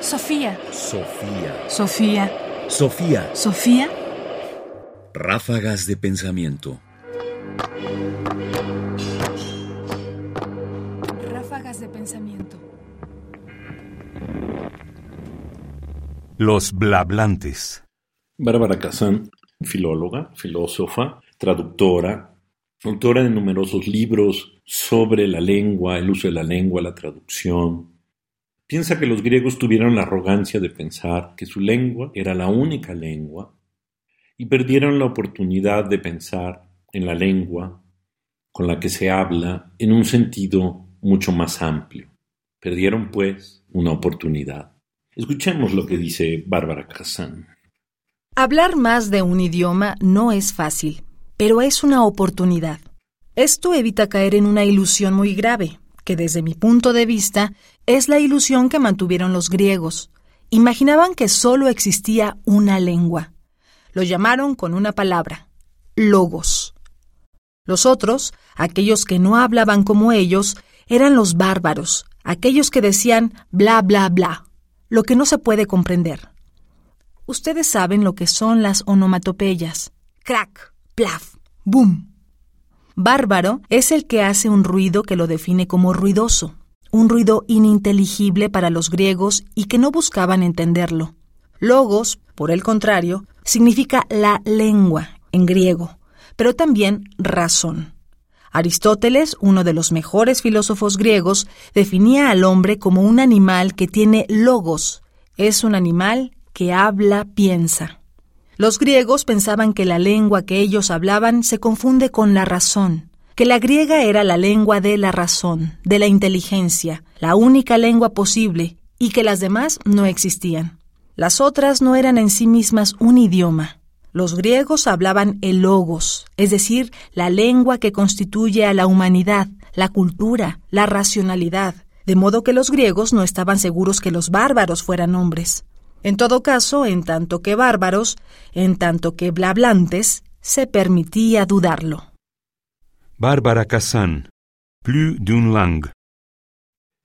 Sofía. Sofía. Sofía. Sofía. Sofía. Ráfagas de pensamiento. Ráfagas de pensamiento. Los blablantes. Bárbara Kazan, filóloga, filósofa, traductora, autora de numerosos libros sobre la lengua, el uso de la lengua, la traducción. Piensa que los griegos tuvieron la arrogancia de pensar que su lengua era la única lengua y perdieron la oportunidad de pensar en la lengua con la que se habla en un sentido mucho más amplio. Perdieron, pues, una oportunidad. Escuchemos lo que dice Bárbara Kazan. Hablar más de un idioma no es fácil, pero es una oportunidad. Esto evita caer en una ilusión muy grave, que desde mi punto de vista es la ilusión que mantuvieron los griegos. Imaginaban que solo existía una lengua. Lo llamaron con una palabra, logos. Los otros, aquellos que no hablaban como ellos, eran los bárbaros, aquellos que decían bla bla bla, lo que no se puede comprender. Ustedes saben lo que son las onomatopeyas. Crack, plaf, boom. Bárbaro es el que hace un ruido que lo define como ruidoso, un ruido ininteligible para los griegos y que no buscaban entenderlo. Logos, por el contrario, significa la lengua en griego, pero también razón. Aristóteles, uno de los mejores filósofos griegos, definía al hombre como un animal que tiene logos. Es un animal que habla, piensa. Los griegos pensaban que la lengua que ellos hablaban se confunde con la razón, que la griega era la lengua de la razón, de la inteligencia, la única lengua posible, y que las demás no existían. Las otras no eran en sí mismas un idioma. Los griegos hablaban el logos, es decir, la lengua que constituye a la humanidad, la cultura, la racionalidad, de modo que los griegos no estaban seguros que los bárbaros fueran hombres. En todo caso, en tanto que bárbaros, en tanto que blablantes, se permitía dudarlo. Bárbara Kazan. Plus d'une langue.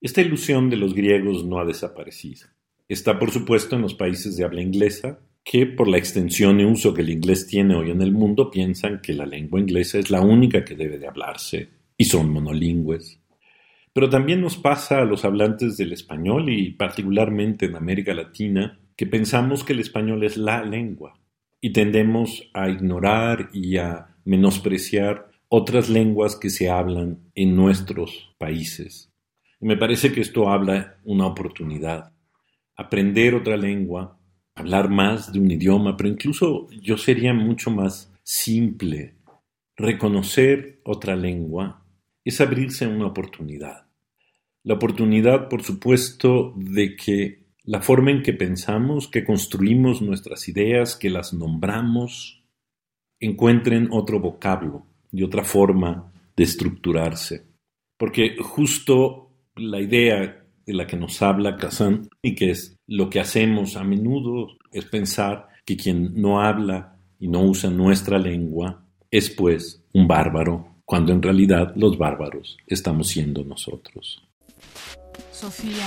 Esta ilusión de los griegos no ha desaparecido. Está, por supuesto, en los países de habla inglesa, que por la extensión y uso que el inglés tiene hoy en el mundo piensan que la lengua inglesa es la única que debe de hablarse y son monolingües. Pero también nos pasa a los hablantes del español y particularmente en América Latina que pensamos que el español es la lengua y tendemos a ignorar y a menospreciar otras lenguas que se hablan en nuestros países. Me parece que esto habla una oportunidad. Aprender otra lengua, hablar más de un idioma, pero incluso yo sería mucho más simple. Reconocer otra lengua es abrirse una oportunidad. La oportunidad, por supuesto, de que la forma en que pensamos, que construimos nuestras ideas, que las nombramos, encuentren otro vocablo y otra forma de estructurarse. Porque justo la idea de la que nos habla Kazan y que es lo que hacemos a menudo es pensar que quien no habla y no usa nuestra lengua es pues un bárbaro, cuando en realidad los bárbaros estamos siendo nosotros. Sofía.